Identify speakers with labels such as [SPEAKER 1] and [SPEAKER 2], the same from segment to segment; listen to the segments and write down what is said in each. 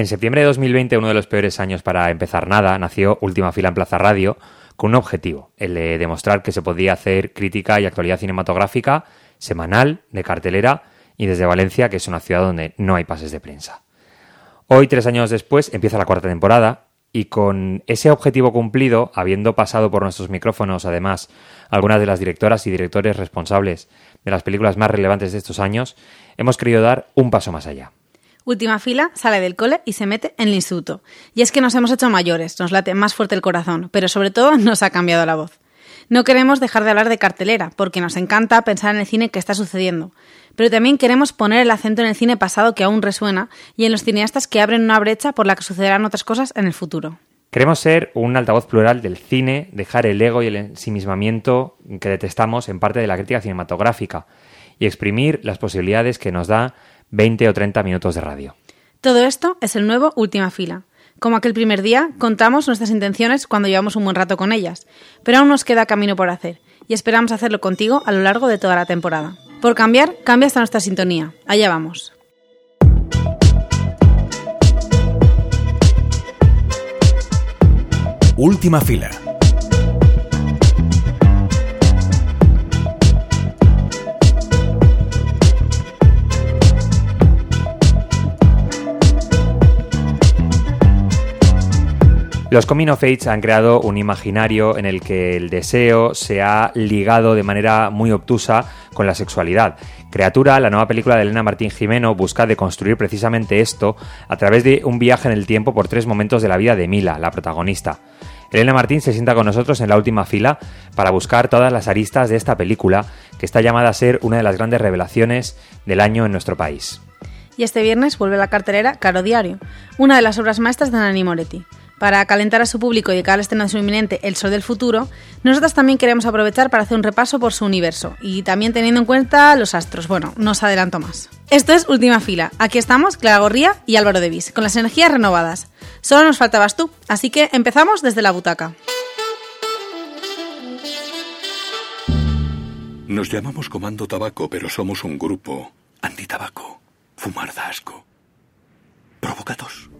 [SPEAKER 1] En septiembre de 2020, uno de los peores años para empezar nada, nació Última Fila en Plaza Radio con un objetivo, el de demostrar que se podía hacer crítica y actualidad cinematográfica semanal, de cartelera y desde Valencia, que es una ciudad donde no hay pases de prensa. Hoy, tres años después, empieza la cuarta temporada y con ese objetivo cumplido, habiendo pasado por nuestros micrófonos, además, algunas de las directoras y directores responsables de las películas más relevantes de estos años, hemos querido dar un paso más allá.
[SPEAKER 2] Última fila, sale del cole y se mete en el instituto. Y es que nos hemos hecho mayores, nos late más fuerte el corazón, pero sobre todo nos ha cambiado la voz. No queremos dejar de hablar de cartelera, porque nos encanta pensar en el cine que está sucediendo, pero también queremos poner el acento en el cine pasado que aún resuena y en los cineastas que abren una brecha por la que sucederán otras cosas en el futuro.
[SPEAKER 1] Queremos ser un altavoz plural del cine, dejar el ego y el ensimismamiento que detestamos en parte de la crítica cinematográfica y exprimir las posibilidades que nos da 20 o 30 minutos de radio.
[SPEAKER 2] Todo esto es el nuevo Última Fila. Como aquel primer día, contamos nuestras intenciones cuando llevamos un buen rato con ellas, pero aún nos queda camino por hacer y esperamos hacerlo contigo a lo largo de toda la temporada. Por cambiar, cambia hasta nuestra sintonía. Allá vamos.
[SPEAKER 3] Última fila
[SPEAKER 1] Los Coming of Age han creado un imaginario en el que el deseo se ha ligado de manera muy obtusa con la sexualidad. Criatura, la nueva película de Elena Martín Jimeno, busca deconstruir precisamente esto a través de un viaje en el tiempo por tres momentos de la vida de Mila, la protagonista. Elena Martín se sienta con nosotros en la última fila para buscar todas las aristas de esta película, que está llamada a ser una de las grandes revelaciones del año en nuestro país.
[SPEAKER 2] Y este viernes vuelve a la cartelera Caro Diario, una de las obras maestras de Nani Moretti. Para calentar a su público y dedicar al estreno de su inminente El Sol del Futuro, nosotros también queremos aprovechar para hacer un repaso por su universo y también teniendo en cuenta los astros. Bueno, no os adelanto más. Esto es Última Fila. Aquí estamos, Clara Gorría y Álvaro Devis, con las energías renovadas. Solo nos faltabas tú, así que empezamos desde la butaca.
[SPEAKER 4] Nos llamamos Comando Tabaco, pero somos un grupo antitabaco. Fumar da asco. Provocados.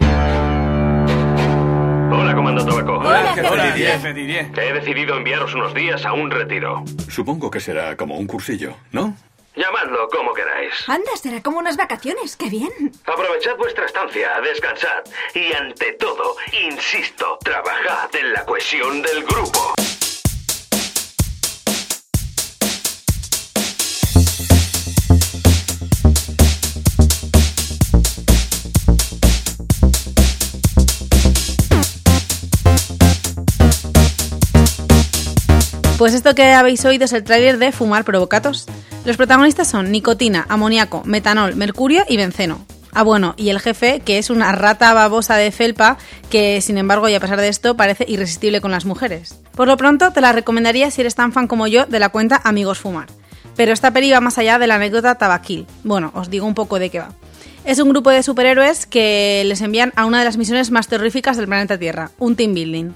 [SPEAKER 5] Hola, Comando Tabaco.
[SPEAKER 6] Hola, jefe.
[SPEAKER 7] Hola, jefe Didier.
[SPEAKER 5] He decidido enviaros unos días a un retiro.
[SPEAKER 4] Supongo que será como un cursillo, ¿no?
[SPEAKER 5] Llamadlo como queráis.
[SPEAKER 6] Anda, será como unas vacaciones. ¡Qué bien!
[SPEAKER 5] Aprovechad vuestra estancia, descansad y ante todo, insisto, trabajad en la cohesión del grupo.
[SPEAKER 2] Pues esto que habéis oído es el tráiler de Fumar Provocatos. Los protagonistas son nicotina, amoníaco, metanol, mercurio y benceno. Ah, bueno, y el jefe, que es una rata babosa de felpa, que sin embargo, y a pesar de esto, parece irresistible con las mujeres. Por lo pronto, te la recomendaría si eres tan fan como yo de la cuenta Amigos Fumar. Pero esta peli va más allá de la anécdota tabaquil. Bueno, os digo un poco de qué va. Es un grupo de superhéroes que les envían a una de las misiones más terroríficas del planeta Tierra, un team building.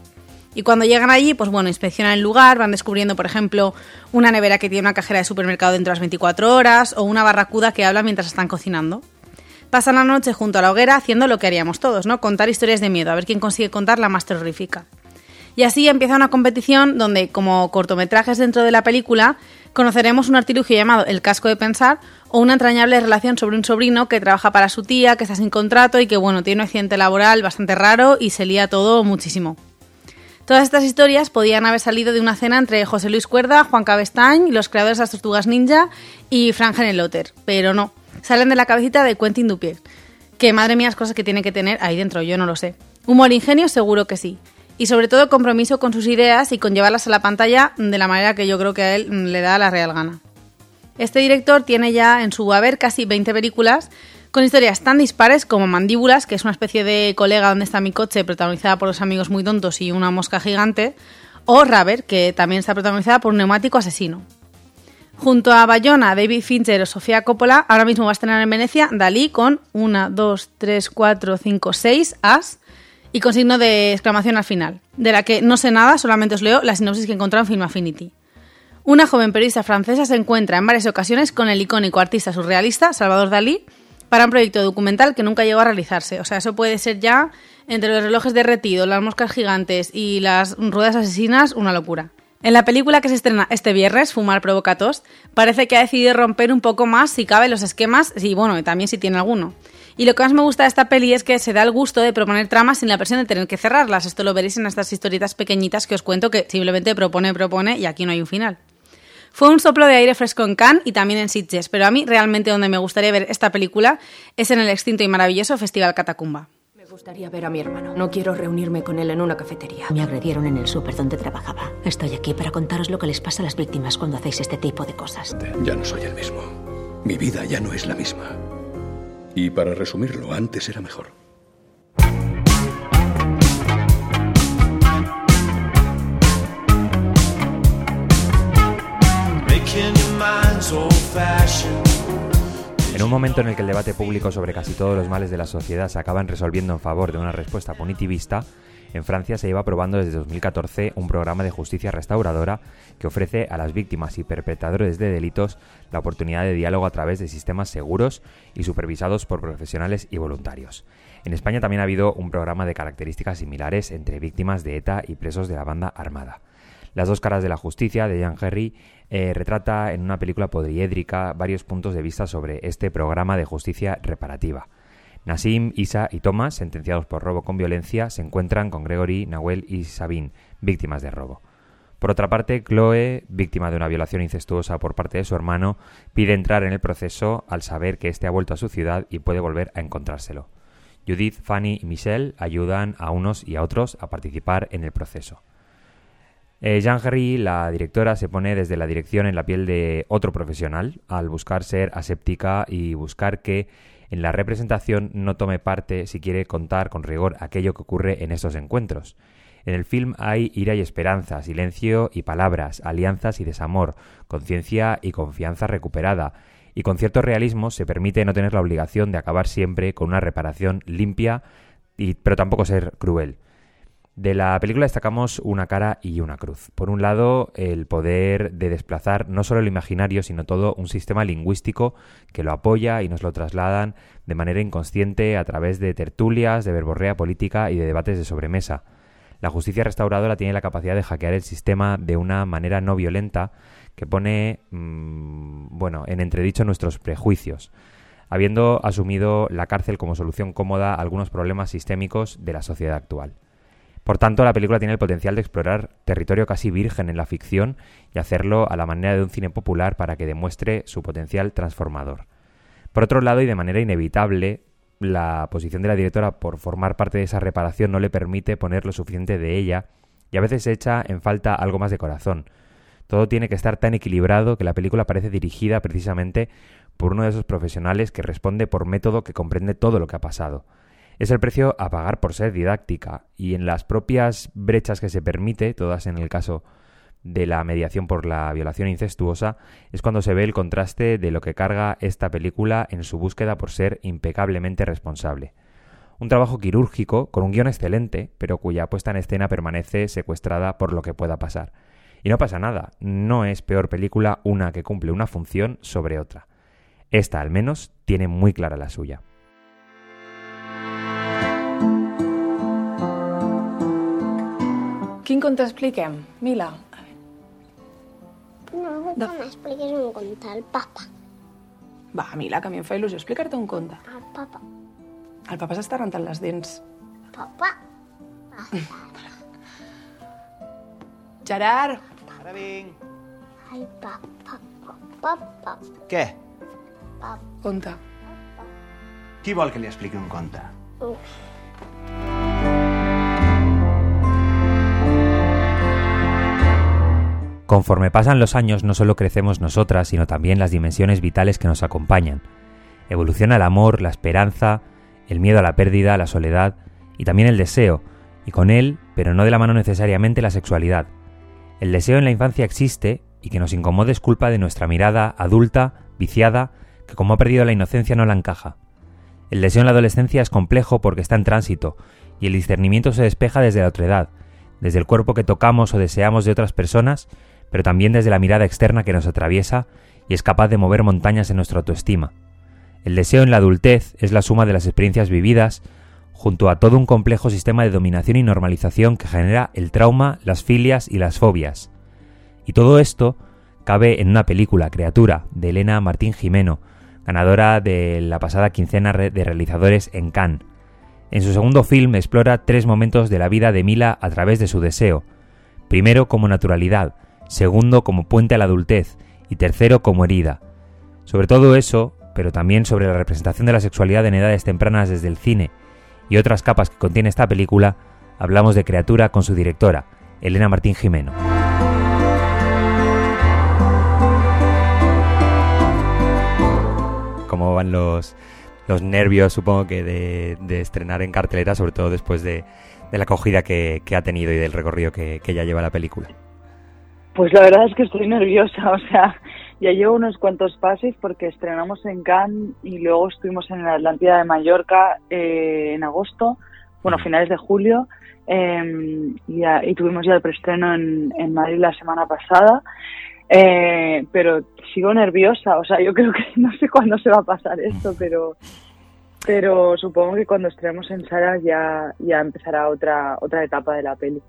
[SPEAKER 2] Y cuando llegan allí, pues bueno, inspeccionan el lugar, van descubriendo, por ejemplo, una nevera que tiene una cajera de supermercado dentro de las 24 horas o una barracuda que habla mientras están cocinando. Pasan la noche junto a la hoguera haciendo lo que haríamos todos, ¿no? Contar historias de miedo, a ver quién consigue contar la más terrorífica. Y así empieza una competición donde, como cortometrajes dentro de la película, conoceremos un artilugio llamado El casco de pensar o una entrañable relación sobre un sobrino que trabaja para su tía, que está sin contrato y que, bueno, tiene un accidente laboral bastante raro y se lía todo muchísimo. Todas estas historias podían haber salido de una cena entre José Luis Cuerda, Juan Cabestañ, los creadores de las Tortugas Ninja y Frank Lotter, pero no, salen de la cabecita de Quentin Dupieux. Que madre mía, las cosas que tiene que tener ahí dentro, yo no lo sé. Humor e ingenio, seguro que sí. Y sobre todo compromiso con sus ideas y con llevarlas a la pantalla de la manera que yo creo que a él le da la real gana. Este director tiene ya en su haber casi 20 películas con historias tan dispares como Mandíbulas, que es una especie de colega donde está mi coche, protagonizada por dos amigos muy tontos y una mosca gigante, o Raver, que también está protagonizada por un neumático asesino. Junto a Bayona, David Fincher o Sofía Coppola, ahora mismo va a estrenar en Venecia Dalí con 1, 2, 3, 4, 5, 6 as y con signo de exclamación al final, de la que no sé nada, solamente os leo la sinopsis que encontré en Film Affinity. Una joven periodista francesa se encuentra en varias ocasiones con el icónico artista surrealista Salvador Dalí, para un proyecto documental que nunca llegó a realizarse. O sea, eso puede ser ya, entre los relojes derretidos, las moscas gigantes y las ruedas asesinas, una locura. En la película que se estrena este viernes, Fumar provoca tos, parece que ha decidido romper un poco más, si cabe, los esquemas, y bueno, también si tiene alguno. Y lo que más me gusta de esta peli es que se da el gusto de proponer tramas sin la presión de tener que cerrarlas. Esto lo veréis en estas historietas pequeñitas que os cuento que simplemente propone, propone y aquí no hay un final. Fue un soplo de aire fresco en Cannes y también en Sitges, pero a mí realmente donde me gustaría ver esta película es en el extinto y maravilloso Festival Catacumba.
[SPEAKER 3] Me gustaría ver a mi hermano. No quiero reunirme con él en una cafetería.
[SPEAKER 7] Me agredieron en el súper donde trabajaba. Estoy aquí para contaros lo que les pasa a las víctimas cuando hacéis este tipo de cosas.
[SPEAKER 4] Ya no soy el mismo. Mi vida ya no es la misma. Y para resumirlo, antes era mejor.
[SPEAKER 1] En un momento en el que el debate público sobre casi todos los males de la sociedad se acaban resolviendo en favor de una respuesta punitivista, en Francia se lleva aprobando desde 2014 un programa de justicia restauradora que ofrece a las víctimas y perpetradores de delitos la oportunidad de diálogo a través de sistemas seguros y supervisados por profesionales y voluntarios. En España también ha habido un programa de características similares entre víctimas de ETA y presos de la banda armada. Las dos caras de la justicia de Jean Herry eh, retrata en una película podriédrica varios puntos de vista sobre este programa de justicia reparativa. Nassim, Isa y Thomas, sentenciados por robo con violencia, se encuentran con Gregory, Nahuel y Sabine, víctimas de robo. Por otra parte, Chloe, víctima de una violación incestuosa por parte de su hermano, pide entrar en el proceso al saber que éste ha vuelto a su ciudad y puede volver a encontrárselo. Judith, Fanny y Michelle ayudan a unos y a otros a participar en el proceso. Eh, Jean Herry, la directora, se pone desde la dirección en la piel de otro profesional al buscar ser aséptica y buscar que en la representación no tome parte si quiere contar con rigor aquello que ocurre en estos encuentros. En el film hay ira y esperanza, silencio y palabras, alianzas y desamor, conciencia y confianza recuperada, y con cierto realismo se permite no tener la obligación de acabar siempre con una reparación limpia, y, pero tampoco ser cruel. De la película destacamos una cara y una cruz. Por un lado, el poder de desplazar no solo el imaginario, sino todo un sistema lingüístico que lo apoya y nos lo trasladan de manera inconsciente a través de tertulias, de verborrea política y de debates de sobremesa. La justicia restauradora tiene la capacidad de hackear el sistema de una manera no violenta que pone, mmm, bueno, en entredicho nuestros prejuicios, habiendo asumido la cárcel como solución cómoda a algunos problemas sistémicos de la sociedad actual. Por tanto, la película tiene el potencial de explorar territorio casi virgen en la ficción y hacerlo a la manera de un cine popular para que demuestre su potencial transformador. Por otro lado, y de manera inevitable, la posición de la directora por formar parte de esa reparación no le permite poner lo suficiente de ella y a veces echa en falta algo más de corazón. Todo tiene que estar tan equilibrado que la película parece dirigida precisamente por uno de esos profesionales que responde por método que comprende todo lo que ha pasado es el precio a pagar por ser didáctica y en las propias brechas que se permite, todas en el caso de la mediación por la violación incestuosa, es cuando se ve el contraste de lo que carga esta película en su búsqueda por ser impecablemente responsable. Un trabajo quirúrgico con un guion excelente, pero cuya puesta en escena permanece secuestrada por lo que pueda pasar. Y no pasa nada, no es peor película una que cumple una función sobre otra. Esta, al menos, tiene muy clara la suya.
[SPEAKER 3] Quin conte expliquem, Mila?
[SPEAKER 8] No, vull que m'expliquis un conte, el papa.
[SPEAKER 3] Va, Mila, que a mi em fa il·lusió explicar-te un conte.
[SPEAKER 8] El papa.
[SPEAKER 3] El papa s'està rentant les dents.
[SPEAKER 8] Papa.
[SPEAKER 3] Gerard!
[SPEAKER 9] Ara vinc.
[SPEAKER 8] Ai, papa, papa, papa,
[SPEAKER 9] Què?
[SPEAKER 8] papa.
[SPEAKER 3] Conte.
[SPEAKER 9] Qui vol que li expliqui un conte?
[SPEAKER 8] Uf.
[SPEAKER 1] Conforme pasan los años no solo crecemos nosotras, sino también las dimensiones vitales que nos acompañan. Evoluciona el amor, la esperanza, el miedo a la pérdida, la soledad y también el deseo, y con él, pero no de la mano necesariamente, la sexualidad. El deseo en la infancia existe y que nos incomode es culpa de nuestra mirada adulta, viciada, que como ha perdido la inocencia no la encaja. El deseo en la adolescencia es complejo porque está en tránsito, y el discernimiento se despeja desde la otredad, desde el cuerpo que tocamos o deseamos de otras personas, pero también desde la mirada externa que nos atraviesa y es capaz de mover montañas en nuestra autoestima. El deseo en la adultez es la suma de las experiencias vividas junto a todo un complejo sistema de dominación y normalización que genera el trauma, las filias y las fobias. Y todo esto cabe en una película, Criatura, de Elena Martín Jimeno, ganadora de la pasada quincena de realizadores en Cannes. En su segundo film explora tres momentos de la vida de Mila a través de su deseo. Primero como naturalidad, segundo como puente a la adultez y tercero como herida. Sobre todo eso, pero también sobre la representación de la sexualidad en edades tempranas desde el cine y otras capas que contiene esta película, hablamos de Criatura con su directora, Elena Martín Jimeno. ¿Cómo van los, los nervios, supongo que, de, estrenar en cartelera, sobre todo después de, la acogida que, ha tenido y del recorrido que, que ya lleva la película?
[SPEAKER 10] Pues la verdad es que estoy nerviosa, o sea, ya llevo unos cuantos pases porque estrenamos en Cannes y luego estuvimos en la Atlántida de Mallorca eh, en agosto, bueno, finales de julio, em, y, tuvimos ya el preestreno en, en Madrid la semana pasada. Eh, pero sigo nerviosa, o sea, yo creo que no sé cuándo se va a pasar esto, pero pero supongo que cuando estrenemos en salas ya, ya empezará otra, otra etapa de la peli.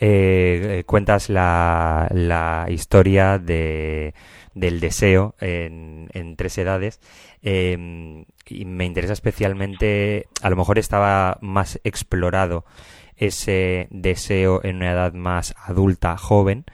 [SPEAKER 1] Eh, cuentas la, la historia de del deseo en, tres edades. Em, y me interesa especialmente, a lo mejor estaba más explorado ese deseo en una edad más adulta, joven,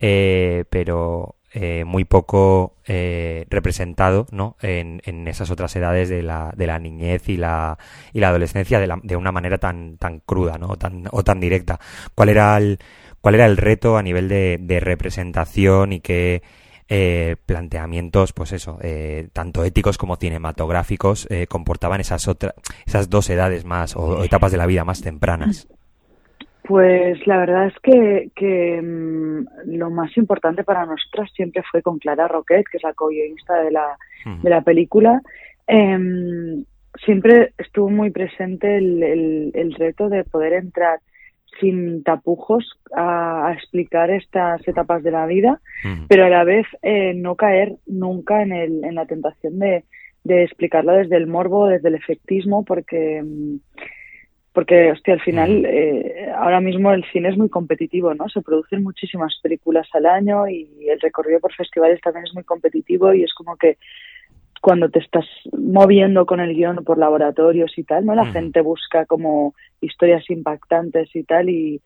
[SPEAKER 1] eh, pero eh, muy poco eh, representado ¿no? En, esas otras edades de la, de la niñez y la, y la adolescencia de, la, de una manera tan, tan cruda ¿no? o, tan, o tan directa. ¿Cuál era el, cuál era el reto a nivel de, de representación y qué, eh, planteamientos, pues eso, eh, tanto éticos como cinematográficos, eh, comportaban esas, otras esas dos edades más o, etapas de la vida más tempranas.
[SPEAKER 10] Pues la verdad es que, que mm, lo más importante para nosotras siempre fue con Clara Roquet, que es la co-guionista de la, de la película. Em, siempre estuvo muy presente el, el reto de poder entrar sin tapujos a, explicar estas etapas de la vida, pero a la vez eh, no caer nunca en, el, en la tentación de, de explicarlo desde el morbo, desde el efectismo, porque porque hostia, al final eh, ahora mismo el cine es muy competitivo, ¿no? Se producen muchísimas películas al año y el recorrido por festivales también es muy competitivo y es como que cuando te estás moviendo con el guion por laboratorios y tal, ¿no? La gente busca como historias impactantes y tal y,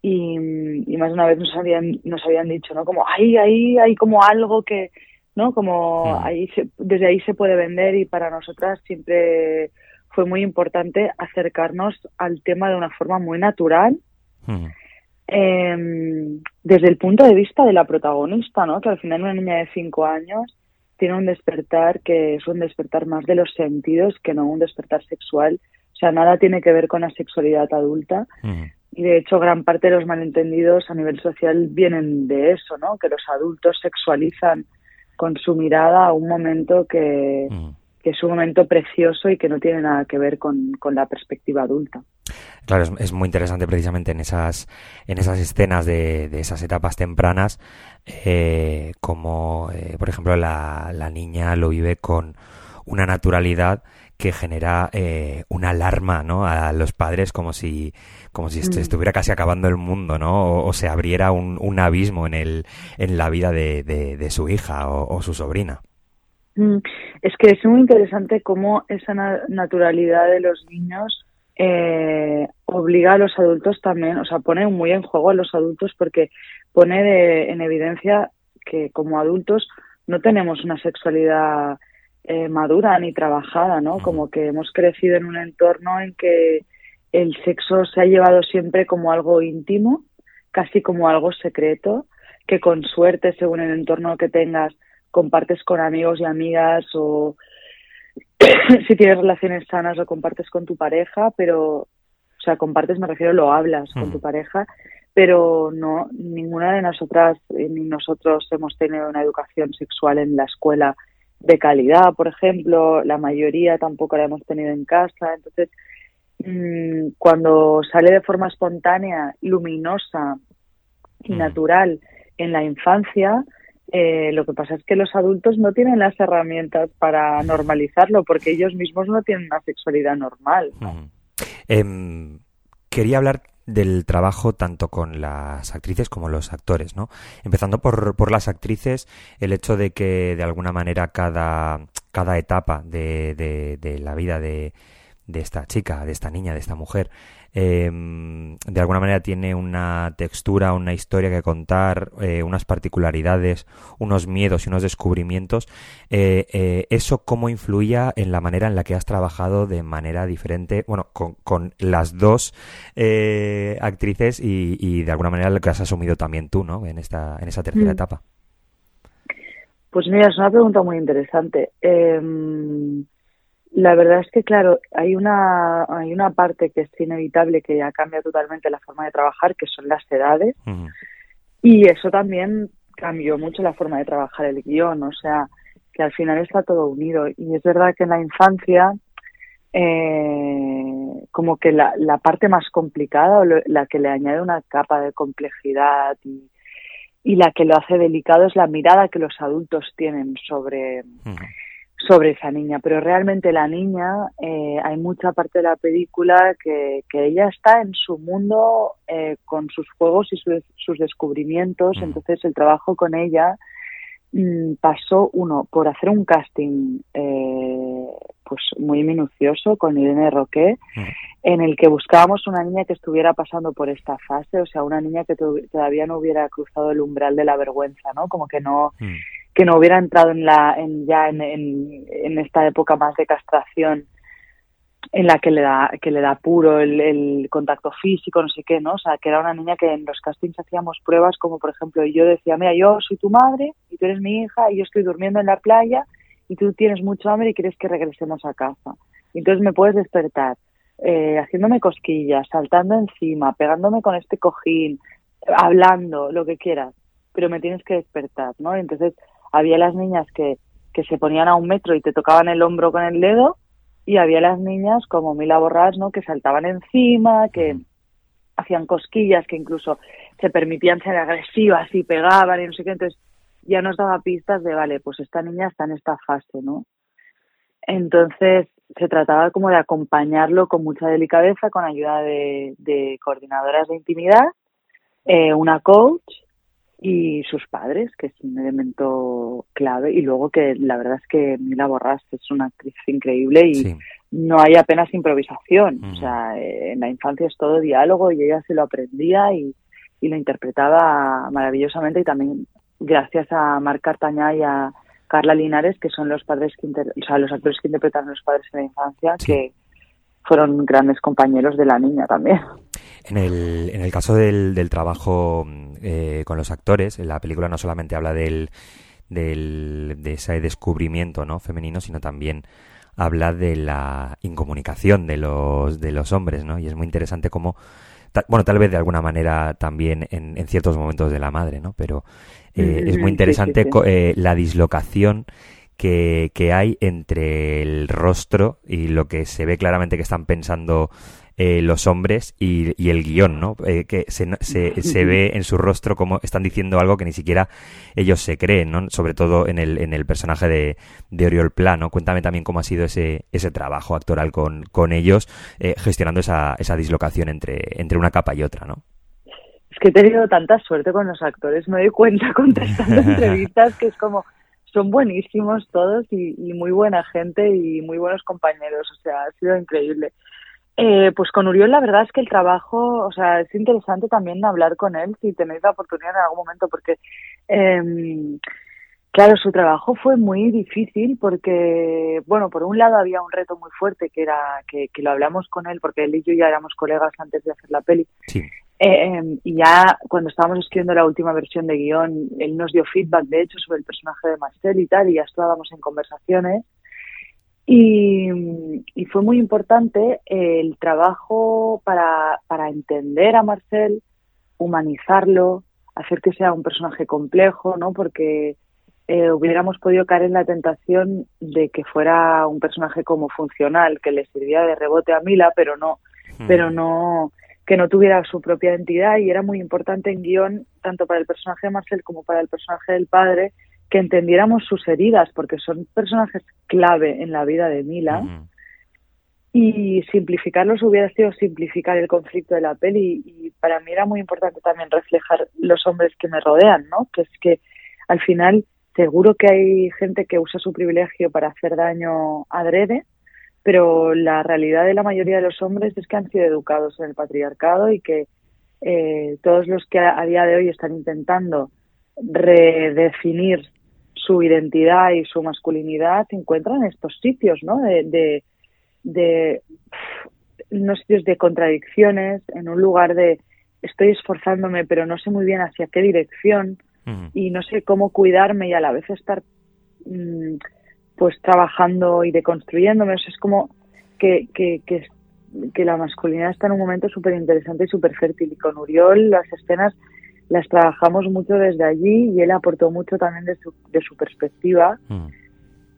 [SPEAKER 10] y, más de una vez nos habían, nos habían dicho, ¿no? Como, ahí, ahí hay como algo que, ¿no? Como ahí desde ahí se puede vender y para nosotras siempre fue muy importante acercarnos al tema de una forma muy natural. Em, desde el punto de vista de la protagonista, ¿no? Que al final una niña de cinco años tiene un despertar que es un despertar más de los sentidos que no un despertar sexual. O sea, nada tiene que ver con la sexualidad adulta. Y de hecho, gran parte de los malentendidos a nivel social vienen de eso, ¿no? Que los adultos sexualizan con su mirada a un momento que, que es un momento precioso y que no tiene nada que ver con, con la perspectiva adulta.
[SPEAKER 1] Claro, es, muy interesante precisamente en esas, en esas escenas de, de esas etapas tempranas, eh, como eh, por ejemplo la, la, niña lo vive con una naturalidad que genera eh, una alarma ¿no? a los padres como si como si mm. estuviera casi acabando el mundo ¿no? o, se abriera un, un, abismo en, el, en la vida de, de, su hija o, su sobrina.
[SPEAKER 10] Mm, es que es muy interesante cómo esa naturalidad de los niños eh, obliga a los adultos también, o sea, pone muy en juego a los adultos porque pone en evidencia que como adultos no tenemos una sexualidad eh, madura ni trabajada, ¿no? Como que hemos crecido en un entorno en que el sexo se ha llevado siempre como algo íntimo, casi como algo secreto, que con suerte, según el entorno que tengas, compartes con amigos y amigas o si tienes relaciones sanas lo compartes con tu pareja, pero, o sea, compartes, me refiero, lo hablas con tu pareja, pero no, ninguna de nosotras eh, ni nosotros hemos tenido una educación sexual en la escuela de calidad, por ejemplo, la mayoría tampoco la hemos tenido en casa, entonces mm, cuando sale de forma espontánea, luminosa y natural en la infancia, Eh, lo que pasa es que los adultos no tienen las herramientas para normalizarlo porque ellos mismos no tienen una sexualidad normal.
[SPEAKER 1] Em, quería hablar del trabajo tanto con las actrices como los actores, ¿no? Empezando por, por las actrices, el hecho de que de alguna manera cada, cada etapa de, de, de la vida de, de esta chica, de esta niña, de esta mujer, eh, de alguna manera tiene una textura, una historia que contar, eh, unas particularidades, unos miedos y unos descubrimientos. Eh, eh, ¿Eso cómo influía en la manera en la que has trabajado de manera diferente, bueno, con, con las dos eh, actrices y, y, de alguna manera lo que has asumido también tú, ¿no? En, esta, en esa tercera
[SPEAKER 10] Mm.
[SPEAKER 1] etapa.
[SPEAKER 10] Pues mira, es una pregunta muy interesante. Eh, la verdad es que, claro, hay una, hay una parte que es inevitable que ya cambia totalmente la forma de trabajar, que son las edades. Y eso también cambió mucho la forma de trabajar el guion, o sea, que al final está todo unido. Y es verdad que en la infancia, eh, como que la, la parte más complicada, o lo- la que le añade una capa de complejidad y, y la que lo hace delicado es la mirada que los adultos tienen sobre, sobre esa niña. Pero realmente la niña, eh, hay mucha parte de la película que, que ella está en su mundo eh, con sus juegos y sus, sus descubrimientos. Entonces el trabajo con ella mm, pasó, uno, por hacer un casting eh, pues muy minucioso con Irene Roque, en el que buscábamos una niña que estuviera pasando por esta fase, o sea, una niña que to- todavía no hubiera cruzado el umbral de la vergüenza, ¿no? Como que no que no hubiera entrado en la en ya en, en, en esta época más de castración en la que le da que le da puro el, contacto físico no sé qué no o sea que era una niña que en los castings hacíamos pruebas como por ejemplo yo decía mira yo soy tu madre y tú eres mi hija y yo estoy durmiendo en la playa y tú tienes mucho hambre y quieres que regresemos a casa y entonces me puedes despertar eh, haciéndome cosquillas saltando encima pegándome con este cojín hablando lo que quieras pero me tienes que despertar no y entonces había las niñas que, que se ponían a un metro y te tocaban el hombro con el dedo y había las niñas como Mila Borrás, ¿no? Que saltaban encima, que hacían cosquillas, que incluso se permitían ser agresivas y pegaban y no sé qué. Entonces ya nos daba pistas de, vale, pues esta niña está en esta fase, ¿no? Entonces se trataba como de acompañarlo con mucha delicadeza, con ayuda de, coordinadoras de intimidad, eh, una coach y sus padres, que es un elemento clave. Y luego que la verdad es que Mila Borrás es una actriz increíble y no hay apenas improvisación. O sea, eh, en la infancia es todo diálogo y ella se lo aprendía y, y lo interpretaba maravillosamente. Y también gracias a Marc Cartañá y a Carla Linares, que son los padres que inter- o sea, los actores que interpretan a los padres en la infancia, que fueron grandes compañeros de la niña también.
[SPEAKER 1] En el, en el caso del, del trabajo mm, eh, con los actores, la película no solamente habla del, del, de ese descubrimiento ¿no? femenino, sino también habla de la incomunicación de los, de los hombres, ¿no? Y es muy interesante cómo, ta- bueno, tal vez de alguna manera también en, en ciertos momentos de la madre, ¿no? Pero eh, es
[SPEAKER 10] Sí,
[SPEAKER 1] muy
[SPEAKER 10] sí,
[SPEAKER 1] interesante
[SPEAKER 10] sí.
[SPEAKER 1] eh, la dislocación que, que hay entre el rostro y lo que se ve claramente que están pensando eh, los hombres y, y el guion, ¿no? Eh, que se, se, se ve en su rostro como están diciendo algo que ni siquiera ellos se creen, ¿no? Sobre todo en el, en el personaje de, de Oriol Plano. Cuéntame también cómo ha sido ese, ese trabajo actoral con, con ellos, eh, gestionando esa, esa dislocación entre, entre una capa y otra, ¿no?
[SPEAKER 10] Es que he tenido tanta suerte con los actores, me doy cuenta contestando entrevistas que es como, son buenísimos todos y, y muy buena gente y muy buenos compañeros, o sea, ha sido increíble. Eh, pues con Uriol la verdad es que el trabajo, o sea, es interesante también hablar con él si tenéis la oportunidad en algún momento porque, eh, claro, su trabajo fue muy difícil porque, bueno, por un lado había un reto muy fuerte que era que, que lo hablamos con él porque él y yo ya éramos colegas antes de hacer la peli.
[SPEAKER 1] Sí.
[SPEAKER 10] Eh, y ya cuando estábamos escribiendo la última versión de guion, él nos dio feedback, de hecho, sobre el personaje de Marcel y tal, y ya estábamos en conversaciones. Y, y fue muy importante el trabajo para, para entender a Marcel, humanizarlo, hacer que sea un personaje complejo, ¿no? Porque eh, hubiéramos podido caer en la tentación de que fuera un personaje como funcional, que le sirviera de rebote a Mila, pero no, pero no, que no tuviera su propia identidad y era muy importante en guion, tanto para el personaje de Marcel como para el personaje del padre, que entendiéramos sus heridas, porque son personajes clave en la vida de Mila. Y simplificarlos hubiera sido simplificar el conflicto de la peli. Y para mí era muy importante también reflejar los hombres que me rodean, ¿no? Que es que al final seguro que hay gente que usa su privilegio para hacer daño adrede, pero la realidad de la mayoría de los hombres es que han sido educados en el patriarcado y que eh, todos los que a, a día de hoy están intentando redefinir su identidad y su masculinidad se encuentran en estos sitios, ¿no? De, de, de unos sitios de contradicciones, en un lugar de estoy esforzándome pero no sé muy bien hacia qué dirección y no sé cómo cuidarme y a la vez estar mm, pues trabajando y deconstruyéndome. O sea, es como que, que, que, que la masculinidad está en un momento súper interesante y súper fértil. Y con Uriol las escenas las trabajamos mucho desde allí y él aportó mucho también de su, de su perspectiva.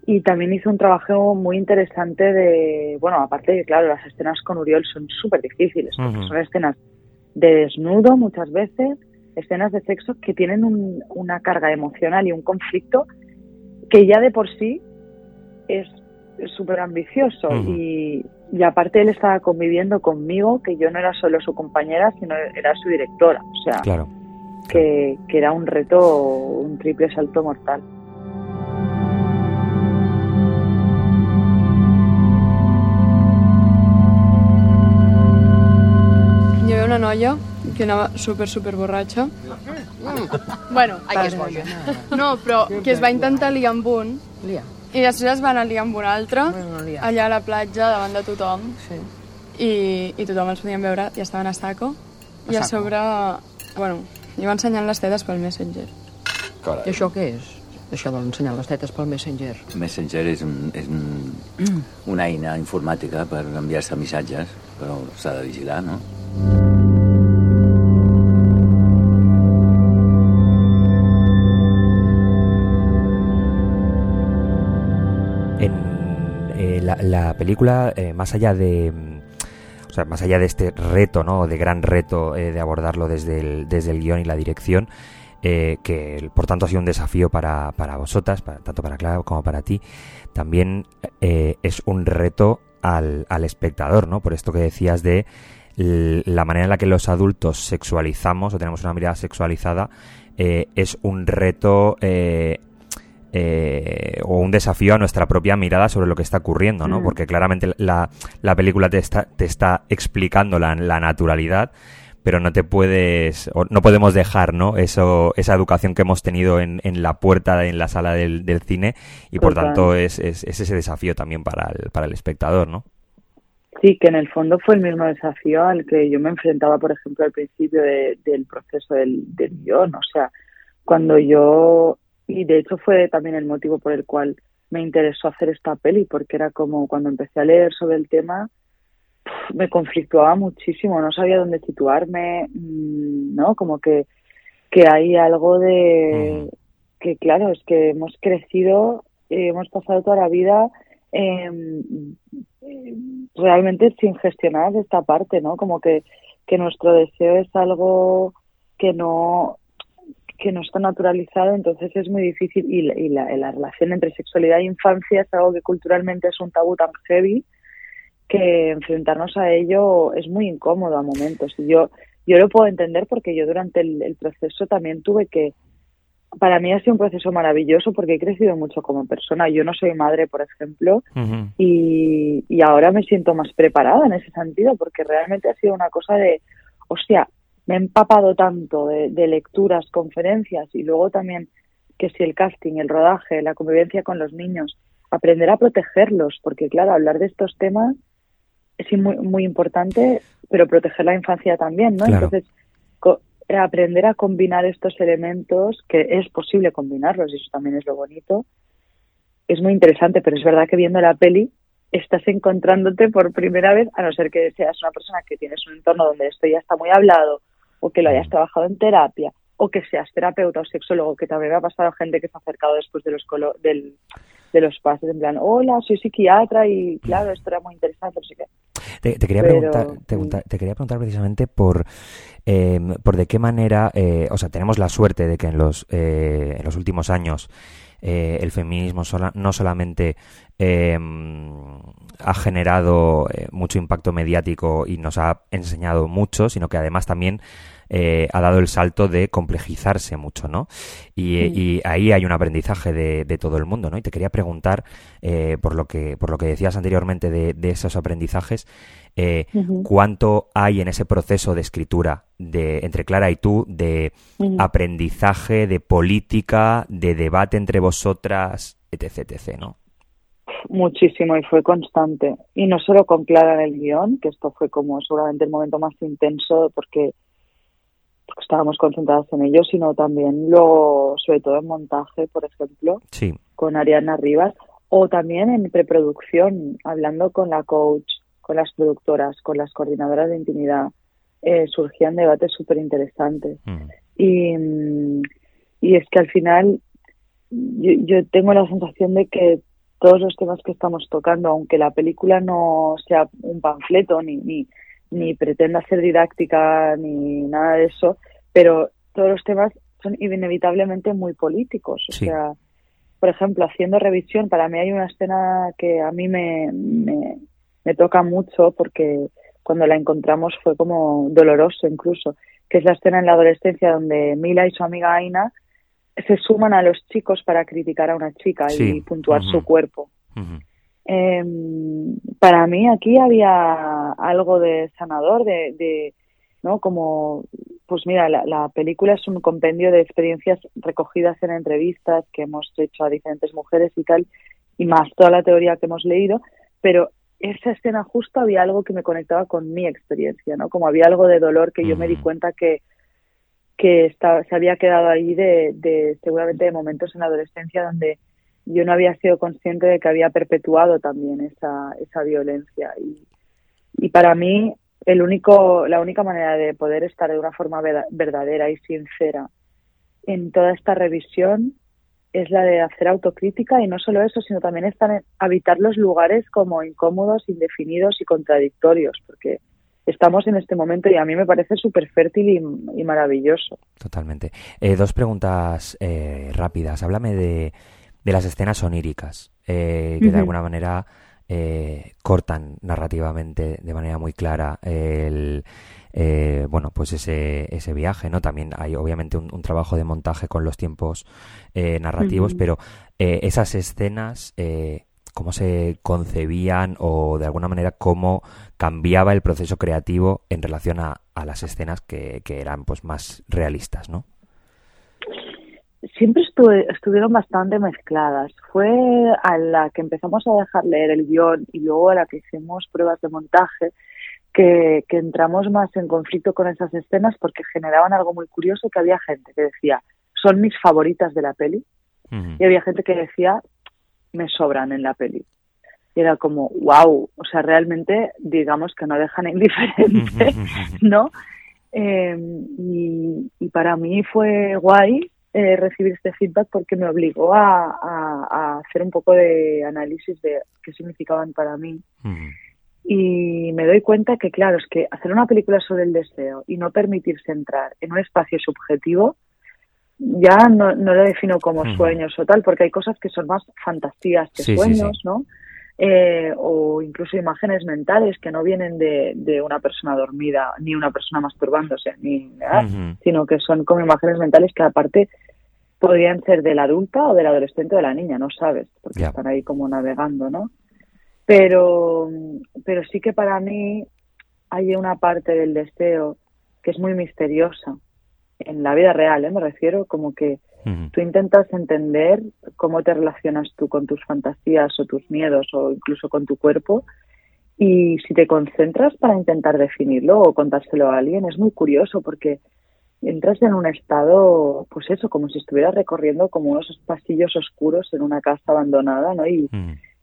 [SPEAKER 10] Y también hizo un trabajo muy interesante de, bueno, aparte de, claro, las escenas con Uriol son súper difíciles, porque son escenas de desnudo muchas veces, escenas de sexo que tienen un, una carga emocional y un conflicto que ya de por sí es súper ambicioso y, y aparte él estaba conviviendo conmigo que yo no era solo su compañera sino era su directora. O sea
[SPEAKER 1] Claro.
[SPEAKER 10] Que, que era un reto un triple salto mortal
[SPEAKER 11] Hi havia una noia que anava super, super borratxa. Bueno,
[SPEAKER 3] Ai, que és boja.
[SPEAKER 11] No, però que es va intentar liar amb un
[SPEAKER 3] Liar.
[SPEAKER 11] i després es va anar a liar amb un altre allà a la platja davant de tothom
[SPEAKER 3] Sí.
[SPEAKER 11] i, i tothom els podien veure i estaven a saco i a
[SPEAKER 3] saco.
[SPEAKER 11] sobre, bueno, li va ensenyant les tetes pel Messenger.
[SPEAKER 12] Carai.
[SPEAKER 3] I això què és? Això d'ensenyar les tetes pel Messenger.
[SPEAKER 12] Messenger és, un, és un, una eina informàtica per enviar-se missatges, però s'ha de vigilar, no?
[SPEAKER 1] En eh, la, la película, eh, más allá de. Sea, más allá de este reto, ¿no? De gran reto eh, de abordarlo desde el, desde el guion y la dirección, eh, que por tanto ha sido un desafío para, para vosotras, tanto para Clara como para ti, también eh, es un reto al, al espectador, ¿no? Por esto que decías de la manera en la que los adultos sexualizamos o tenemos una mirada sexualizada es un reto eh, o un desafío a nuestra propia mirada sobre lo que está ocurriendo, ¿no?
[SPEAKER 13] Mm.
[SPEAKER 1] Porque claramente la, la película te está, te está explicando la, la naturalidad, pero no te puedes, o no podemos dejar, ¿no? Eso, esa educación que hemos tenido en, en la puerta, en la sala del, del cine, y por
[SPEAKER 10] Total.
[SPEAKER 1] tanto es, es, es ese desafío también para el, para el espectador, ¿no?
[SPEAKER 10] Sí, que en el fondo fue el mismo desafío al que yo me enfrentaba, por ejemplo, al principio de- del proceso del, del guion. O sea, cuando yo, y de hecho fue también el motivo por el cual me interesó hacer esta peli, porque era como cuando empecé a leer sobre el tema, me conflictuaba muchísimo, no sabía dónde situarme, mm, ¿no? Como que, que hay algo de que, claro, es que hemos crecido, eh, hemos pasado toda la vida em, realmente sin gestionar esta parte, ¿no? Como que, que nuestro deseo es algo que no que no está naturalizado, entonces es muy difícil y, la, y la, la relación entre sexualidad e infancia es algo que culturalmente es un tabú tan heavy que enfrentarnos a ello es muy incómodo a momentos. Y yo, yo lo puedo entender porque yo durante el, el proceso también tuve que, para mí ha sido un proceso maravilloso porque he crecido mucho como persona. Yo no soy madre, por ejemplo, y, y ahora me siento más preparada en ese sentido porque realmente ha sido una cosa de, hostia, me he empapado tanto de, de lecturas, conferencias y luego también que si el casting, el rodaje, la convivencia con los niños, aprender a protegerlos, porque claro, hablar de estos temas es muy, muy importante, pero proteger la infancia también, ¿no?
[SPEAKER 1] Claro.
[SPEAKER 10] Entonces, aprender a combinar estos elementos, que es posible combinarlos y eso también es lo bonito, es muy interesante, pero es verdad que viendo la peli estás encontrándote por primera vez, a no ser que seas una persona que tienes un entorno donde esto ya está muy hablado, o que lo hayas trabajado en terapia, o que seas terapeuta o sexólogo, que también me ha pasado gente que se ha acercado después de los colo- del, de los pases, en plan, hola, soy psiquiatra y claro, esto era muy interesante, así que...
[SPEAKER 1] Te, te quería
[SPEAKER 10] Pero,
[SPEAKER 1] preguntar, te, pregunta- te quería preguntar precisamente por, eh, por de qué manera, eh, o sea, tenemos la suerte de que en los, eh, en los últimos años eh, el feminismo sola- no solamente eh, ha generado eh, mucho impacto mediático y nos ha enseñado mucho, sino que además también eh, ha dado el salto de complejizarse mucho, ¿no? Y,
[SPEAKER 13] Mm.
[SPEAKER 1] y ahí hay un aprendizaje de, de todo el mundo, ¿no? Y te quería preguntar, eh, por lo que por lo que decías anteriormente de, de esos aprendizajes, eh. ¿cuánto hay en ese proceso de escritura de entre Clara y tú de
[SPEAKER 10] Ujú.
[SPEAKER 1] aprendizaje, de política, de debate entre vosotras, etc, etc, ¿no?
[SPEAKER 10] Muchísimo y fue constante. Y no solo con Clara en el guion, que esto fue como seguramente el momento más intenso porque, porque estábamos concentradas en ello, sino también luego, sobre todo en montaje, por ejemplo,
[SPEAKER 1] Sí.
[SPEAKER 10] con Ariana Rivas, o también en preproducción, hablando con la coach, con las productoras, con las coordinadoras de intimidad, eh, surgían debates súper interesantes. Y, mm, y es que al final yo, yo tengo la sensación de que todos los temas que estamos tocando, aunque la película no sea un panfleto ni, ni, ni pretenda ser didáctica ni nada de eso, pero todos los temas son inevitablemente muy políticos. O
[SPEAKER 13] Sí.
[SPEAKER 10] sea, por ejemplo, haciendo revisión, para mí hay una escena que a mí me, me, me toca mucho porque cuando la encontramos fue como doloroso incluso, que es la escena en la adolescencia donde Mila y su amiga Aina se suman a los chicos para criticar a una chica y puntuar su cuerpo. Em, para mí aquí había algo de sanador, de, de ¿no? Como, pues mira, la, la película es un compendio de experiencias recogidas en entrevistas que hemos hecho a diferentes mujeres y tal, y más toda la teoría que hemos leído, pero esa escena justo había algo que me conectaba con mi experiencia, ¿no? Como había algo de dolor que yo me di cuenta que, que se había quedado ahí de, de seguramente de momentos en la adolescencia donde yo no había sido consciente de que había perpetuado también esa, esa violencia. Y, y para mí, el único, la única manera de poder estar de una forma verda- verdadera y sincera en toda esta revisión es la de hacer autocrítica y no solo eso, sino también estar en- habitar los lugares como incómodos, indefinidos y contradictorios, porque estamos en este momento y a mí me parece súper fértil y, y maravilloso.
[SPEAKER 1] Totalmente. Eh, dos preguntas eh, rápidas. Háblame de, de las escenas oníricas, eh, que de alguna manera eh, cortan narrativamente de manera muy clara el, eh, bueno, pues ese, ese viaje, ¿no? También hay obviamente un, un trabajo de montaje con los tiempos eh, narrativos, pero eh, esas escenas, ¿cómo se concebían o de alguna manera cómo cambiaba el proceso creativo en relación a, a las escenas que, que eran pues más realistas, ¿no?
[SPEAKER 10] siempre estuve- estuvieron bastante mezcladas. Fue a la que empezamos a dejar leer el guion y luego a la que hicimos pruebas de montaje que, que entramos más en conflicto con esas escenas porque generaban algo muy curioso que había gente que decía son mis favoritas de la peli y había gente que decía me sobran en la peli. Y era como, wow, o sea, realmente digamos que no dejan indiferente, ¿no? Eh, y, y para mí fue guay eh, recibir este feedback porque me obligó a, a- a hacer un poco de análisis de qué significaban para mí. Y me doy cuenta que, claro, es que hacer una película sobre el deseo y no permitirse entrar en un espacio subjetivo, ya no, no lo defino como sueños o tal, porque hay cosas que son más fantasías que
[SPEAKER 13] Sí,
[SPEAKER 10] sueños,
[SPEAKER 13] sí.
[SPEAKER 10] ¿no? Eh, o incluso imágenes mentales que no vienen de, de una persona dormida, ni una persona masturbándose, ni nada, sino que son como imágenes mentales que aparte podrían ser del adulta o del adolescente o de la niña, no sabes, porque están ahí como navegando, ¿no? Pero, pero sí que para mí hay una parte del deseo que es muy misteriosa en la vida real, ¿eh? me refiero, como que tú intentas entender cómo te relacionas tú con tus fantasías o tus miedos o incluso con tu cuerpo y si te concentras para intentar definirlo o contárselo a alguien es muy curioso porque entras en un estado, pues eso, como si estuvieras recorriendo como unos pasillos oscuros en una casa abandonada, ¿no? Y,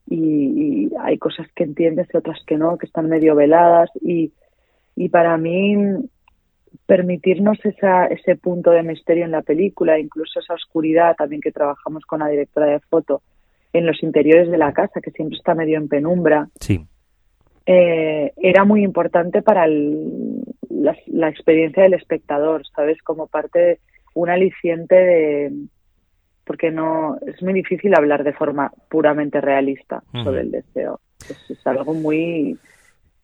[SPEAKER 10] y, y hay cosas que entiendes y otras que no, que están medio veladas y, y para mí permitirnos esa, ese punto de misterio en la película, incluso esa oscuridad también que trabajamos con la directora de foto, en los interiores de la casa, que siempre está medio en penumbra,
[SPEAKER 1] Sí.
[SPEAKER 10] eh, era muy importante para el- la, la experiencia del espectador, ¿sabes? Como parte, un aliciente de... Porque no es muy difícil hablar de forma puramente realista sobre el deseo. Es, es algo muy...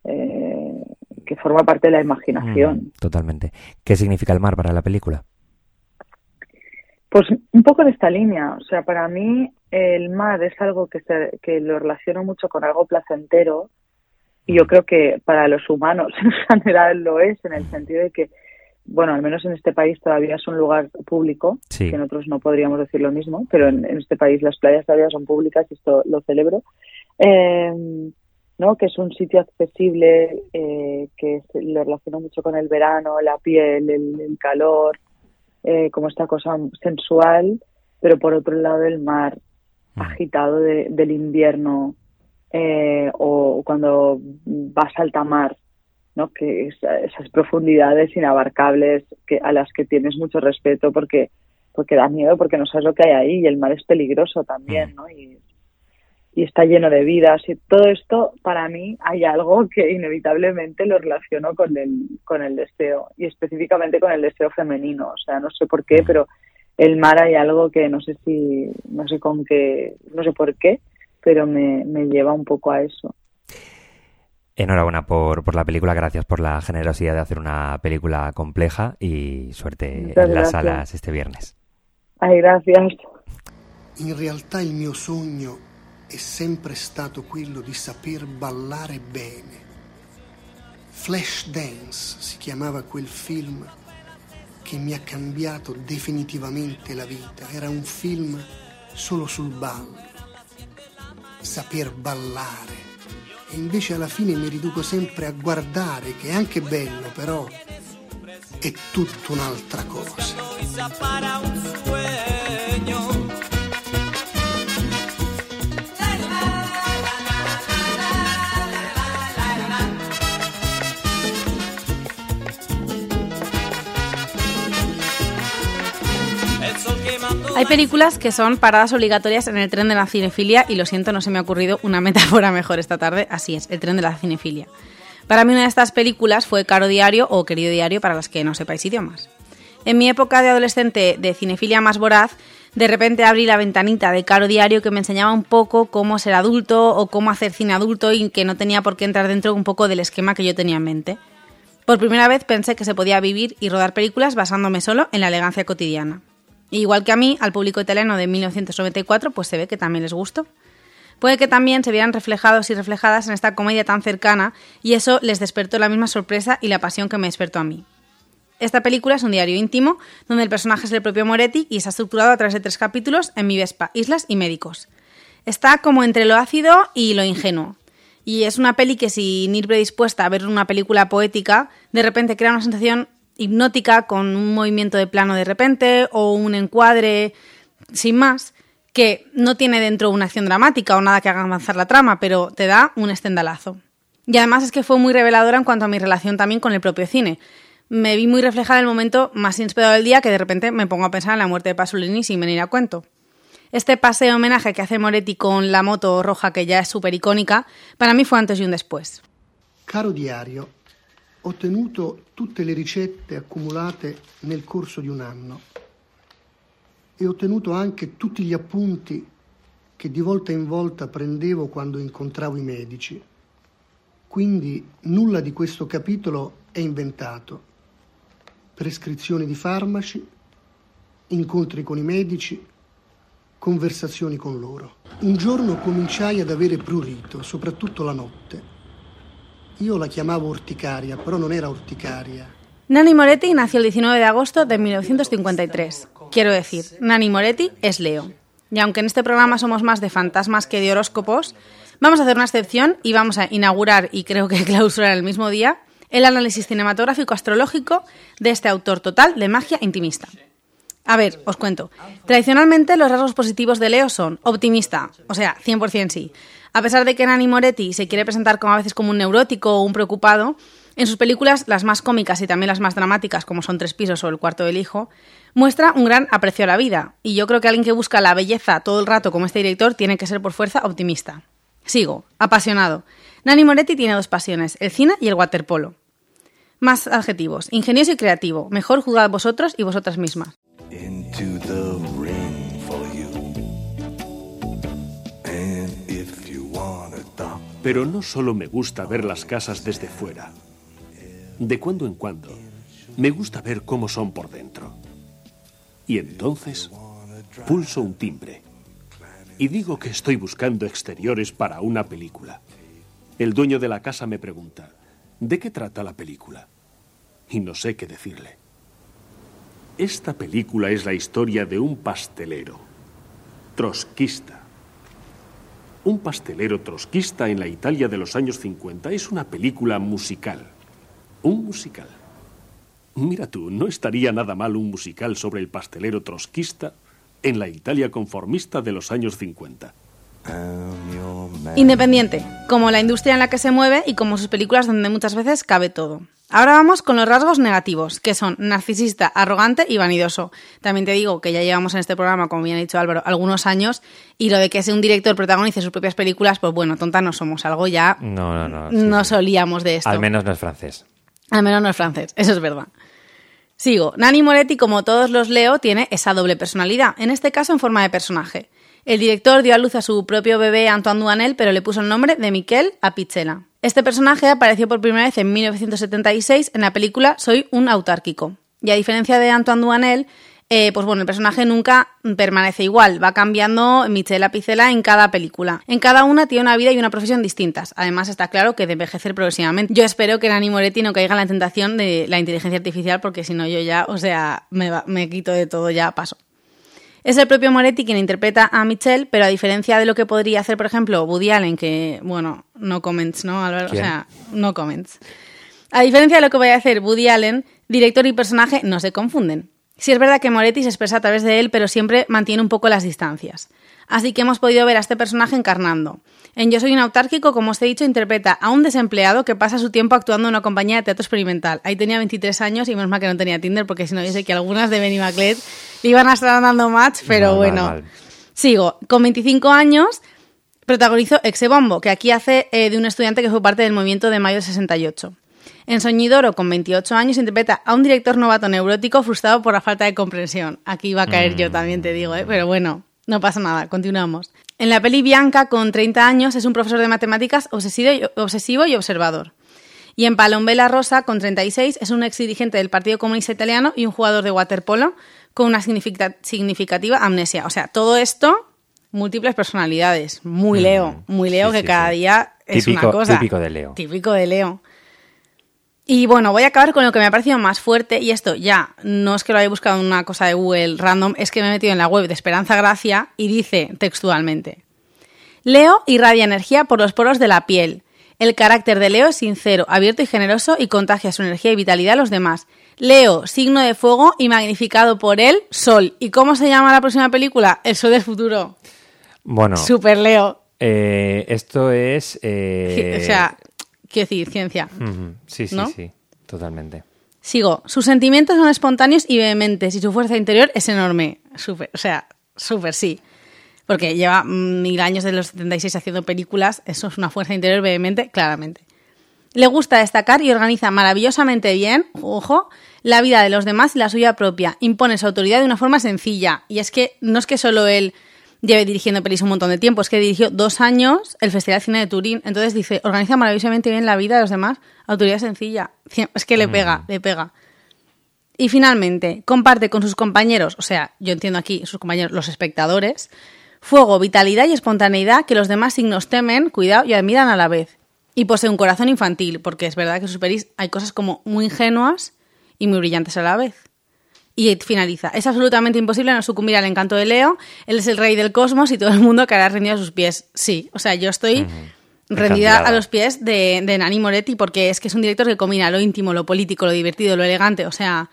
[SPEAKER 10] eh, que forma parte de la imaginación.
[SPEAKER 1] Mm, totalmente. ¿Qué significa el mar para la película?
[SPEAKER 10] Pues un poco en esta línea. O sea, para mí el mar es algo que, se, que lo relaciono mucho con algo placentero y yo creo que para los humanos en general lo es, en el sentido de que, bueno, al menos en este país todavía es un lugar público,
[SPEAKER 1] Sí.
[SPEAKER 10] que en otros no podríamos decir lo mismo, pero en, en este país las playas todavía son públicas y esto lo celebro. Eh, ¿no? que es un sitio accesible, eh, que lo relaciono mucho con el verano, la piel, el, el calor, eh, como esta cosa sensual, pero por otro lado el mar agitado de- del invierno eh, o cuando vas a alta mar, ¿no? que es- esas profundidades inabarcables que, a las que tienes mucho respeto porque porque da miedo, porque no sabes lo que hay ahí y el mar es peligroso también, ¿no? Y, y está lleno de vidas y todo esto para mí hay algo que inevitablemente lo relaciono con el con el deseo y específicamente con el deseo femenino o sea no sé por qué pero el mar hay algo que no sé si no sé con qué no sé por qué pero me, me lleva un poco a eso
[SPEAKER 1] Enhorabuena por, por la película, gracias por la generosidad de hacer una película compleja y suerte
[SPEAKER 10] Muchas
[SPEAKER 1] en las
[SPEAKER 10] gracias.
[SPEAKER 1] salas este viernes.
[SPEAKER 10] ay gracias
[SPEAKER 13] In realtà il mio sogno è sempre stato quello di saper ballare bene. Flash Dance si chiamava quel film che mi ha cambiato definitivamente la vita. Era un film solo sul ballo. Saper ballare. E invece alla fine mi riduco sempre a guardare, che è anche bello, però è tutta un'altra cosa.
[SPEAKER 2] Hay películas que son paradas obligatorias en el tren de la cinefilia y lo siento, no se me ha ocurrido una metáfora mejor esta tarde. Así es, el tren de la cinefilia. Para mí una de estas películas fue Caro Diario o Querido Diario para los que no sepáis idiomas. En mi época de adolescente de cinefilia más voraz, de repente abrí la ventanita de Caro Diario que me enseñaba un poco cómo ser adulto o cómo hacer cine adulto y que no tenía por qué entrar dentro un poco del esquema que yo tenía en mente. Por primera vez pensé que se podía vivir y rodar películas basándome solo en la elegancia cotidiana. Igual que a mí, al público italiano de 1994, pues se ve que también les gustó. Puede que también se vieran reflejados y reflejadas en esta comedia tan cercana y eso les despertó la misma sorpresa y la pasión que me despertó a mí. Esta película es un diario íntimo donde el personaje es el propio Moretti y está estructurado a través de tres capítulos en Mi Vespa, Islas y Médicos. Está como entre lo ácido y lo ingenuo. Y es una peli que sin ir predispuesta a ver una película poética, de repente crea una sensación hipnótica con un movimiento de plano de repente o un encuadre sin más, que no tiene dentro una acción dramática o nada que haga avanzar la trama, pero te da un estendalazo. Y además es que fue muy reveladora en cuanto a mi relación también con el propio cine. Me vi muy reflejada en el momento más inesperado del día que de repente me pongo a pensar en la muerte de Pasolini sin venir a cuento. Este paseo homenaje que hace Moretti con la moto roja, que ya es súper icónica, para mí fue antes y un después.
[SPEAKER 13] Caro diario, ho tenuto tutte le ricette accumulate nel corso di un anno e ho tenuto anche tutti gli appunti che di volta in volta prendevo quando incontravo i medici. Quindi nulla di questo capitolo è inventato. Prescrizioni di farmaci, incontri con i medici, conversazioni con loro. Un giorno cominciai ad avere prurito, soprattutto la notte. Io la chiamavo urticaria, però non era urticaria.
[SPEAKER 2] Nani Moretti nació el 19 de agosto de 1953. Quiero decir, Nani Moretti es Leo. Y aunque en este programa somos más de fantasmas que de horóscopos, vamos a hacer una excepción y vamos a inaugurar, y creo que clausurar el mismo día, el análisis cinematográfico astrológico de este autor total de magia intimista. A ver, os cuento. Tradicionalmente los rasgos positivos de Leo son optimista, o sea, 100% sí. A pesar de que Nani Moretti se quiere presentar como a veces como un neurótico o un preocupado, En sus películas, las más cómicas y también las más dramáticas, como son Tres pisos o El cuarto del hijo, muestra un gran aprecio a la vida. Y yo creo que alguien que busca la belleza todo el rato como este director tiene que ser por fuerza optimista. Sigo, apasionado. Nani Moretti tiene dos pasiones, el cine y el waterpolo. Más adjetivos, ingenioso y creativo. Mejor juzgad vosotros y vosotras mismas.
[SPEAKER 14] Pero no solo me gusta ver las casas desde fuera. De cuando en cuando, me gusta ver cómo son por dentro. Y entonces, pulso un timbre. Y digo que estoy buscando exteriores para una película. El dueño de la casa me pregunta, ¿de qué trata la película? Y no sé qué decirle. Esta película es la historia de un pastelero, trotskista. Un pastelero trotskista en la Italia de los años 50 es una película musical. Un musical. Mira tú, no estaría nada mal un musical sobre el pastelero trotskista en la Italia conformista de los años 50.
[SPEAKER 15] I'm your man.
[SPEAKER 2] Independiente, como la industria en la que se mueve y como sus películas donde muchas veces cabe todo. Ahora vamos con los rasgos negativos, que son narcisista, arrogante y vanidoso. También te digo que ya llevamos en este programa, como bien ha dicho Álvaro, algunos años, y lo de que sea un director protagonice sus propias películas, pues bueno, tonta no somos, algo ya
[SPEAKER 1] No, no, no. sí,
[SPEAKER 2] no solíamos de esto.
[SPEAKER 1] Al menos no es francés.
[SPEAKER 2] Al menos no es francés, eso es verdad. Sigo. Nani Moretti, como todos los leo, tiene esa doble personalidad, en este caso en forma de personaje. El director dio a luz a su propio bebé Antoine Duanel, pero le puso el nombre de Miquel Apicella. Este personaje apareció por primera vez en 1976 en la película Soy un autárquico. Y a diferencia de Antoine Duanel, eh, pues bueno, el personaje nunca permanece igual, va cambiando Michelle Apicella en cada película. En cada una tiene una vida y una profesión distintas. Además está claro que de envejecer progresivamente. Yo espero que Nani Moretti no caiga en la tentación de la inteligencia artificial porque si no yo ya, o sea, me, va- me quito de todo ya, paso. Es el propio Moretti quien interpreta a Michelle, pero a diferencia de lo que podría hacer, por ejemplo, Woody Allen, que, bueno, no comments, ¿no, Álvaro? O sea, no comments. A diferencia de lo que vaya a hacer Woody Allen, director y personaje no se confunden. Sí es verdad que Moretti se expresa a través de él, pero siempre mantiene un poco las distancias. Así que hemos podido ver a este personaje encarnando. En Yo soy un autárquico, como os he dicho, interpreta a un desempleado que pasa su tiempo actuando en una compañía de teatro experimental. Ahí tenía 23 años y menos mal que no tenía Tinder, porque si no, yo sé que algunas de Benny Maclet le iban a estar dando match, pero bueno.
[SPEAKER 1] mal.
[SPEAKER 2] Sigo. Con 25 años protagonizó Exebombo, que aquí hace eh, de un estudiante que fue parte del movimiento de mayo del 68. En Soñidoro, con 28 años, interpreta a un director novato neurótico frustrado por la falta de comprensión. Aquí iba a caer yo también, te digo, ¿eh? pero bueno, no pasa nada, continuamos. En la peli Bianca, con 30 años, es un profesor de matemáticas obsesivo y, observador. Y en Palombela Rosa, con 36, es un ex dirigente del Partido Comunista Italiano y un jugador de waterpolo con una significa- significativa amnesia. O sea, todo esto, múltiples personalidades. Muy Leo, muy Leo,
[SPEAKER 1] Mm. sí,
[SPEAKER 2] que
[SPEAKER 1] sí,
[SPEAKER 2] cada
[SPEAKER 1] sí.
[SPEAKER 2] día es
[SPEAKER 1] Típico-
[SPEAKER 2] una cosa.
[SPEAKER 1] típico de Leo.
[SPEAKER 2] Típico de Leo. Y bueno, voy a acabar con lo que me ha parecido más fuerte, y esto ya no es que lo haya buscado en una cosa de Google random, es que me he metido en la web de Esperanza Gracia y dice textualmente: Leo irradia energía por los poros de la piel. El carácter de Leo es sincero, abierto y generoso y contagia su energía y vitalidad a los demás. Leo, signo de fuego y magnificado por él, Sol. ¿Y cómo se llama la próxima película? El Sol del futuro.
[SPEAKER 1] Bueno,
[SPEAKER 2] Super Leo.
[SPEAKER 1] eh, esto es... eh,
[SPEAKER 2] o sea, quiero decir, ciencia.
[SPEAKER 1] Sí, sí,
[SPEAKER 2] ¿no?
[SPEAKER 1] sí, totalmente.
[SPEAKER 2] Sigo. Sus sentimientos son espontáneos y vehementes y su fuerza interior es enorme. Súper, o sea, súper sí. Porque lleva mil años de los 76 haciendo películas, eso es una fuerza interior vehemente, claramente. Le gusta destacar y organiza maravillosamente bien, ojo, la vida de los demás y la suya propia. Impone su autoridad de una forma sencilla. Y es que no es que solo él lleve dirigiendo pelis un montón de tiempo, es que dirigió dos años el Festival de Cine de Turín. Entonces dice, organiza maravillosamente bien la vida de los demás, autoridad sencilla. Es que le pega, le pega. Y finalmente, comparte con sus compañeros, o sea, yo entiendo aquí sus compañeros, los espectadores, fuego, vitalidad y espontaneidad que los demás signos temen, cuidado y admiran a la vez. Y posee un corazón infantil, porque es verdad que en sus pelis hay cosas como muy ingenuas y muy brillantes a la vez. Y finaliza. Es absolutamente imposible no sucumbir al encanto de Leo. Él es el rey del cosmos y todo el mundo quedará rendido a sus pies. Sí, o sea, yo estoy rendida a los pies de, de Nani Moretti porque es que es un director que combina lo íntimo, lo político, lo divertido, lo elegante. O sea,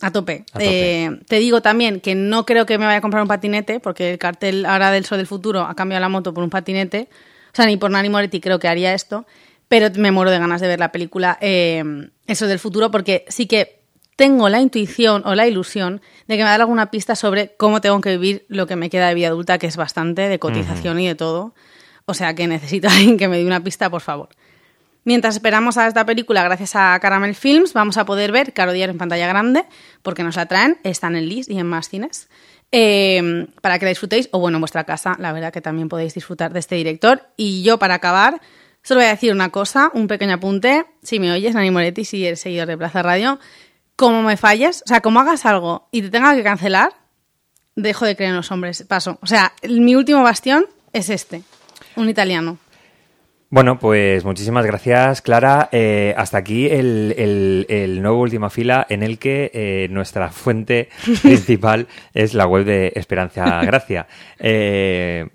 [SPEAKER 2] a tope.
[SPEAKER 1] A tope.
[SPEAKER 2] Eh, te digo también que no creo que me vaya a comprar un patinete porque el cartel ahora del Sol del Futuro ha cambiado la moto por un patinete. O sea, ni por Nani Moretti creo que haría esto. pero me muero de ganas de ver la película eh, Eso del futuro, porque sí que tengo la intuición o la ilusión de que me da alguna pista sobre cómo tengo que vivir lo que me queda de vida adulta, que es bastante de cotización y de todo. O sea que necesito a alguien que me dé una pista, por favor. Mientras esperamos a esta película, gracias a Caramel Films, vamos a poder ver Caro Diario en pantalla grande, porque nos la traen, está en el LIS y en más cines, eh, para que la disfrutéis, o bueno, en vuestra casa, la verdad que también podéis disfrutar de este director. Y yo, para acabar, solo voy a decir una cosa, un pequeño apunte, si me oyes, Nani Moretti, si eres seguidor de Plaza Radio, como me falles, o sea, como hagas algo y te tenga que cancelar, dejo de creer en los hombres, paso. O sea, mi último bastión es este, un italiano.
[SPEAKER 1] Bueno, pues muchísimas gracias, Clara. Eh, hasta aquí el, el- el nuevo Última Fila en el que eh, nuestra fuente principal es la web de Esperanza Gracia. Eh,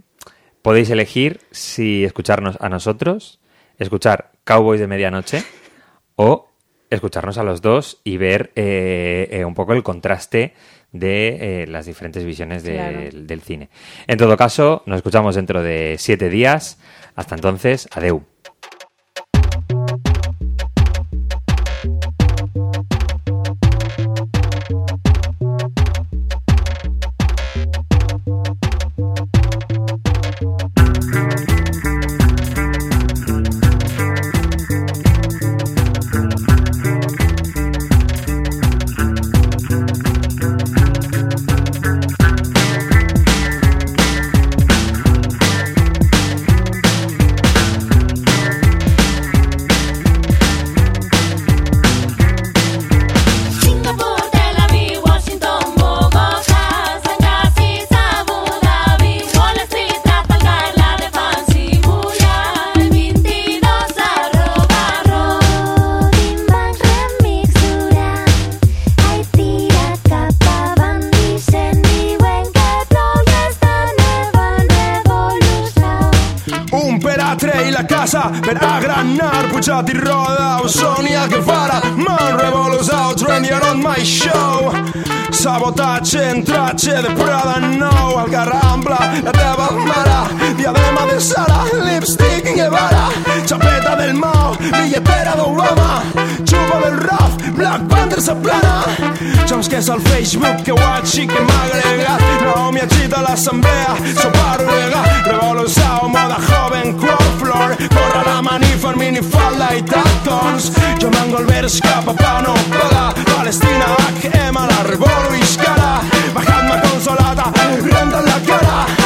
[SPEAKER 1] podéis elegir si escucharnos a nosotros, escuchar Cowboys de Medianoche o escucharnos a los dos y ver eh, eh, un poco el contraste de eh, las diferentes visiones de-
[SPEAKER 2] Claro.
[SPEAKER 1] del cine. En todo caso, nos escuchamos dentro de siete días. Hasta entonces, adeu.
[SPEAKER 16] Me agita l'assemblea, sopar vega, revolució, moda joven, crowd floor, corre la manifa, minifalda
[SPEAKER 8] i tacons, jo mango el vers cap
[SPEAKER 17] a Pano, Paga, Palestina, HM, la revoluiscara, bajant-me consolata, renta la cara,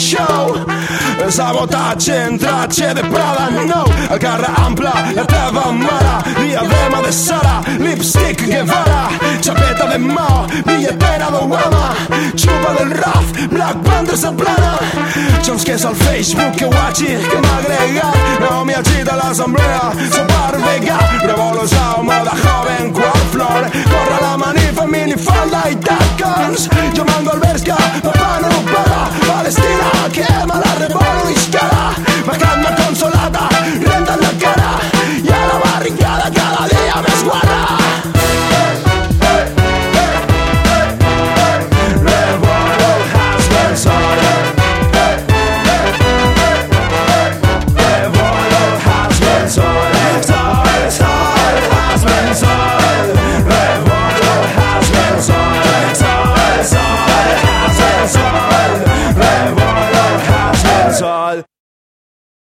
[SPEAKER 17] show. Sabotatge, entratge de Prada, no. El ampla la teva mare Diadema de Sara, lipstick Guevara. Chapeta de mà, billetera d'Obama. Chupa del Raf, Black Panther s'aplana Jones que és el Facebook que guatxi que m'ha agregat. No m'hi agita l'assemblea, som per vegà Revolució, moda joven, cual flor. Corre la manifa, minifalda i tacons. Jo mando el vers que papà no ho Palestina quema la revolucionaria, ma calma consolata, renda la cara y a la barricada cada día.